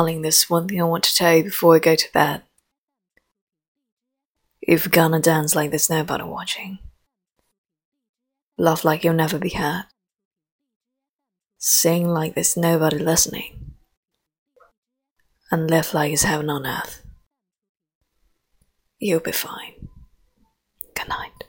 Darling, there's one thing I want to tell you before I go to bed. If you're gonna dance like there's nobody watching, laugh like you'll never be hurt, sing like there's nobody listening, and live like it's heaven on earth, you'll be fine. Good night.